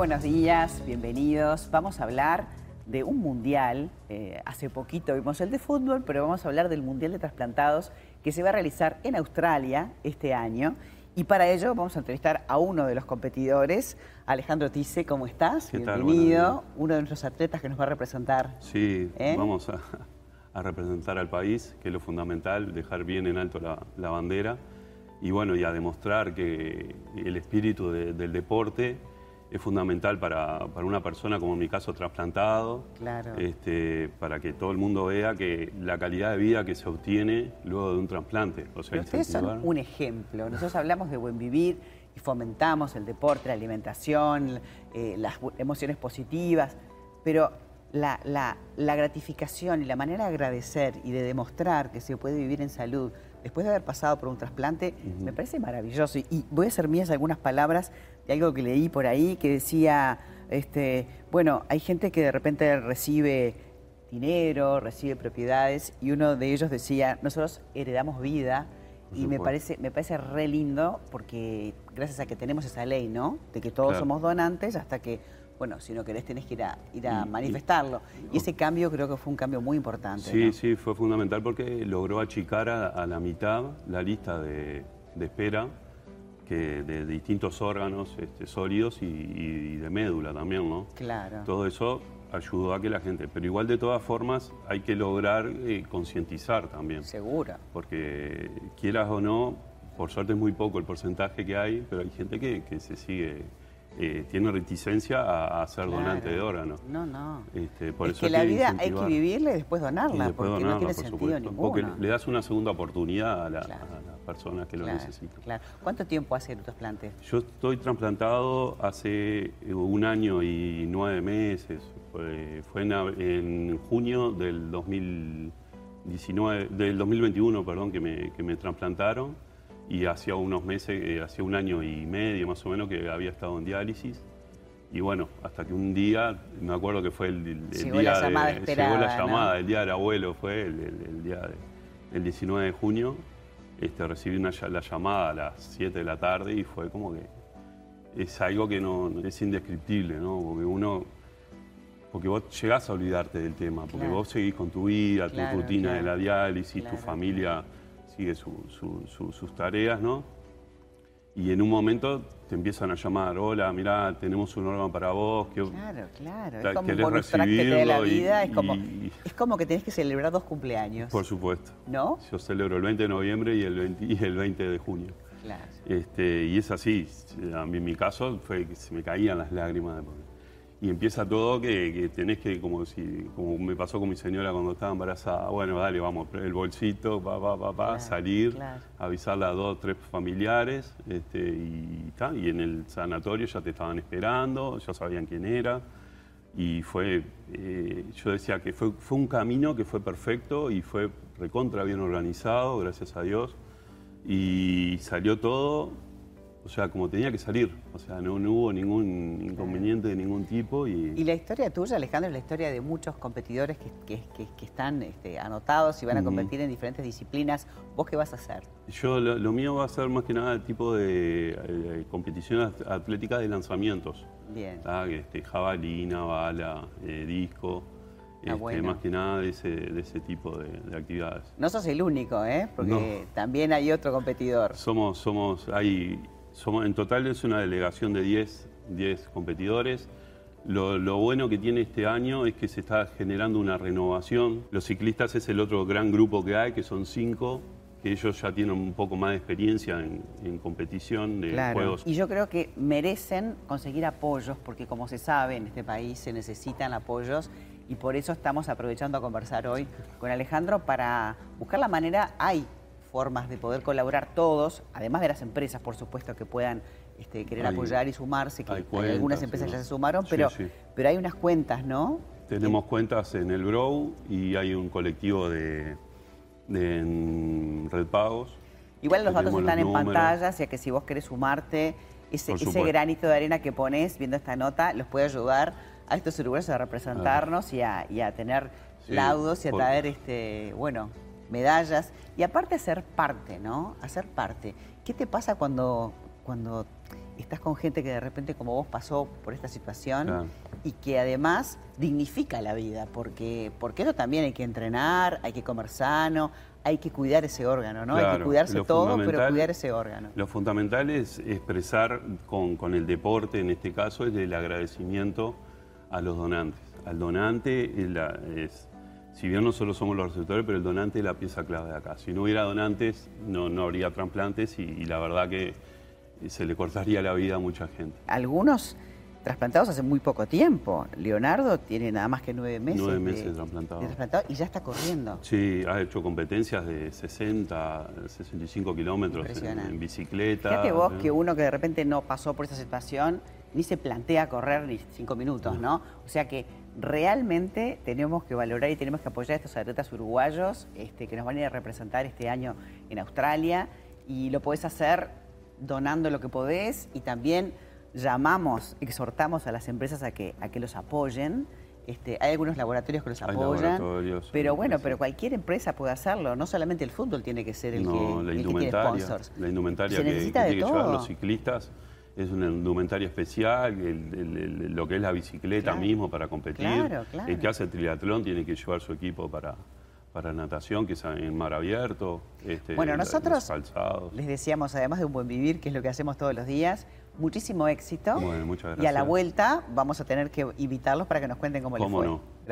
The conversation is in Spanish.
buenos días, bienvenidos. Vamos a hablar de un mundial. Eh, hace poquito vimos el de fútbol, pero vamos a hablar del Mundial de Trasplantados que se va a realizar en Australia este año. Y para ello vamos a entrevistar a uno de los competidores, Alejandro Tice, ¿cómo estás? Bienvenido, uno de nuestros atletas que nos va a representar. Sí, ¿Eh? vamos a, representar al país, que es lo fundamental, dejar bien en alto la, bandera y bueno, y a demostrar que el espíritu del deporte es fundamental para, una persona, como en mi caso, trasplantado, este, para que todo el mundo vea que la calidad de vida que se obtiene luego de un trasplante. O sea, ustedes son un ejemplo. Nosotros hablamos de buen vivir y fomentamos el deporte, la alimentación, eh, las emociones positivas, pero la, la gratificación y la manera de agradecer y de demostrar que se puede vivir en salud después de haber pasado por un trasplante, me parece maravilloso. Y, voy a hacer mías algunas palabras de algo que leí por ahí que decía, este, bueno, hay gente que de repente recibe dinero, recibe propiedades, y uno de ellos decía, nosotros heredamos vida, y me parece, me parece re lindo porque gracias a que tenemos esa ley, ¿no? De que todos somos donantes hasta que bueno, si no querés tenés que ir a, ir a manifestarlo. Y, ese cambio creo que fue un cambio muy importante. Sí, sí, fue fundamental porque logró achicar a, la mitad la lista de, espera que de, distintos órganos este, sólidos y, de médula también, ¿no? Claro. Todo eso ayudó a que la gente, pero igual de todas formas hay que lograr eh, concientizar también. Segura. Porque quieras o no, por suerte es muy poco el porcentaje que hay, pero hay gente que, que se sigue eh, tiene reticencia a, ser donante de órganos. No, no. Este, por es que la vida hay que vivirla y después donarla, porque no tiene sentido ninguno. Porque le das una segunda oportunidad a, las personas que lo necesitan. Claro. ¿Cuánto tiempo hace tu trasplante? Yo estoy trasplantado hace eh, un año y nueve meses. Fue, en, junio del 2019, del 2021, perdón, que me, que me trasplantaron y hacía unos meses, eh, hacía un año y medio más o menos que había estado en diálisis. Y bueno, hasta que un día, me acuerdo que fue el, día la llamada de, llegó la llamada, el día del abuelo fue el, día del 19 de junio, este, recibí una, la llamada a las 7 de la tarde y fue como que es algo que no es indescriptible, ¿no? Porque uno porque vos llegás a olvidarte del tema, porque vos seguís con tu vida, tu rutina de la diálisis, tu familia sigue sus tareas, ¿no? Y en un momento te empiezan a llamar, hola, mirá, tenemos un órgano para vos. Que, claro, claro. Es como un recibirlo de la vida, es, como, es como que tenés que celebrar dos cumpleaños. Por supuesto. ¿No? Yo celebro el 20 de noviembre y el 20, y el 20 de junio. Claro. Este, y es así. A mí, en mi caso fue que se me caían las lágrimas de y empieza todo que, tenés que, como si, como me pasó con mi señora cuando estaba embarazada, bueno, dale, vamos, el bolsito, pa, pa, pa, pa salir, avisarle a dos, tres familiares, este, y, y en el sanatorio ya te estaban esperando, ya sabían quién era, y fue, eh, yo decía que fue, fue un camino que fue perfecto y fue recontra bien organizado, gracias a Dios, y salió todo o sea, como tenía que salir. O sea, no, hubo ningún inconveniente de ningún tipo. Y... y la historia tuya, Alejandro, es la historia de muchos competidores que, están este, anotados y van a competir en diferentes disciplinas. ¿Vos qué vas a hacer? Yo, lo, mío va a ser más que nada el tipo de eh, competición atlética de lanzamientos. Bien. Este, jabalina, bala, eh, disco. Ah, este, más que nada de ese, de ese tipo de, actividades. No sos el único, ¿eh? Porque también hay otro competidor. Somos, somos, hay en total es una delegación de 10, 10 competidores. Lo, bueno que tiene este año es que se está generando una renovación. Los ciclistas es el otro gran grupo que hay, que son cinco, que ellos ya tienen un poco más de experiencia en, competición de juegos. Y yo creo que merecen conseguir apoyos, porque como se sabe, en este país se necesitan apoyos y por eso estamos aprovechando a conversar hoy con Alejandro para buscar la manera, hay formas de poder colaborar todos, además de las empresas, por supuesto, que puedan este, querer apoyar y sumarse, que algunas empresas ya se sumaron, pero, pero hay unas cuentas, ¿no? Tenemos cuentas en el Grow y hay un colectivo de, Red Pagos. Igual los datos están en pantalla, o sea que si vos querés sumarte, ese, ese granito de arena que pones viendo esta nota los puede ayudar a estos uruguayos a representarnos y a, tener laudos y a traer, este, bueno, medallas y aparte hacer parte, ¿no? Hacer parte. ¿Qué te pasa cuando, cuando estás con gente que de repente como vos pasó por esta situación y que además dignifica la vida, porque, porque eso también hay que entrenar, hay que comer sano, hay que cuidar ese órgano, ¿no? hay que cuidarse todo, pero cuidar ese órgano. Lo fundamental es expresar con, con el deporte, en este caso, es el agradecimiento a los donantes. Al donante es, si bien no solo somos los receptores, pero el donante es la pieza clave de acá. Si no hubiera donantes, no, no habría trasplantes y la verdad que se le cortaría la vida a mucha gente. Algunos trasplantados hace muy poco tiempo. Leonardo tiene nada más que nueve meses. Nueve meses de, trasplantado. y ya está corriendo. Sí, ha hecho competencias de 60, 65 kilómetros en, bicicleta. Fíjate vos que uno que de repente no pasó por esa situación ni se plantea correr ni cinco minutos, ¿no? O sea que realmente tenemos que valorar y tenemos que apoyar a estos atletas uruguayos este, que nos van a ir a representar este año en Australia y lo podés hacer donando lo que podés y también llamamos, exhortamos a las empresas a que, a que los apoyen. Este, hay algunos laboratorios que los apoyan, pero bueno, pero cualquier empresa puede hacerlo, no solamente el fútbol tiene que ser el, que, la indumentaria, La indumentaria que, que tienen que llevar los ciclistas es una indumentaria especial, lo que es la bicicleta mismo para competir. El que hace triatlón tiene que llevar su equipo para, para natación, que es en mar abierto. Este, bueno, nosotros les decíamos, además de un buen vivir, que es lo que hacemos todos los días, muchísimo éxito. Bueno, muchas gracias. Y a la vuelta vamos a tener que invitarlos para que nos cuenten cómo, les fue. No?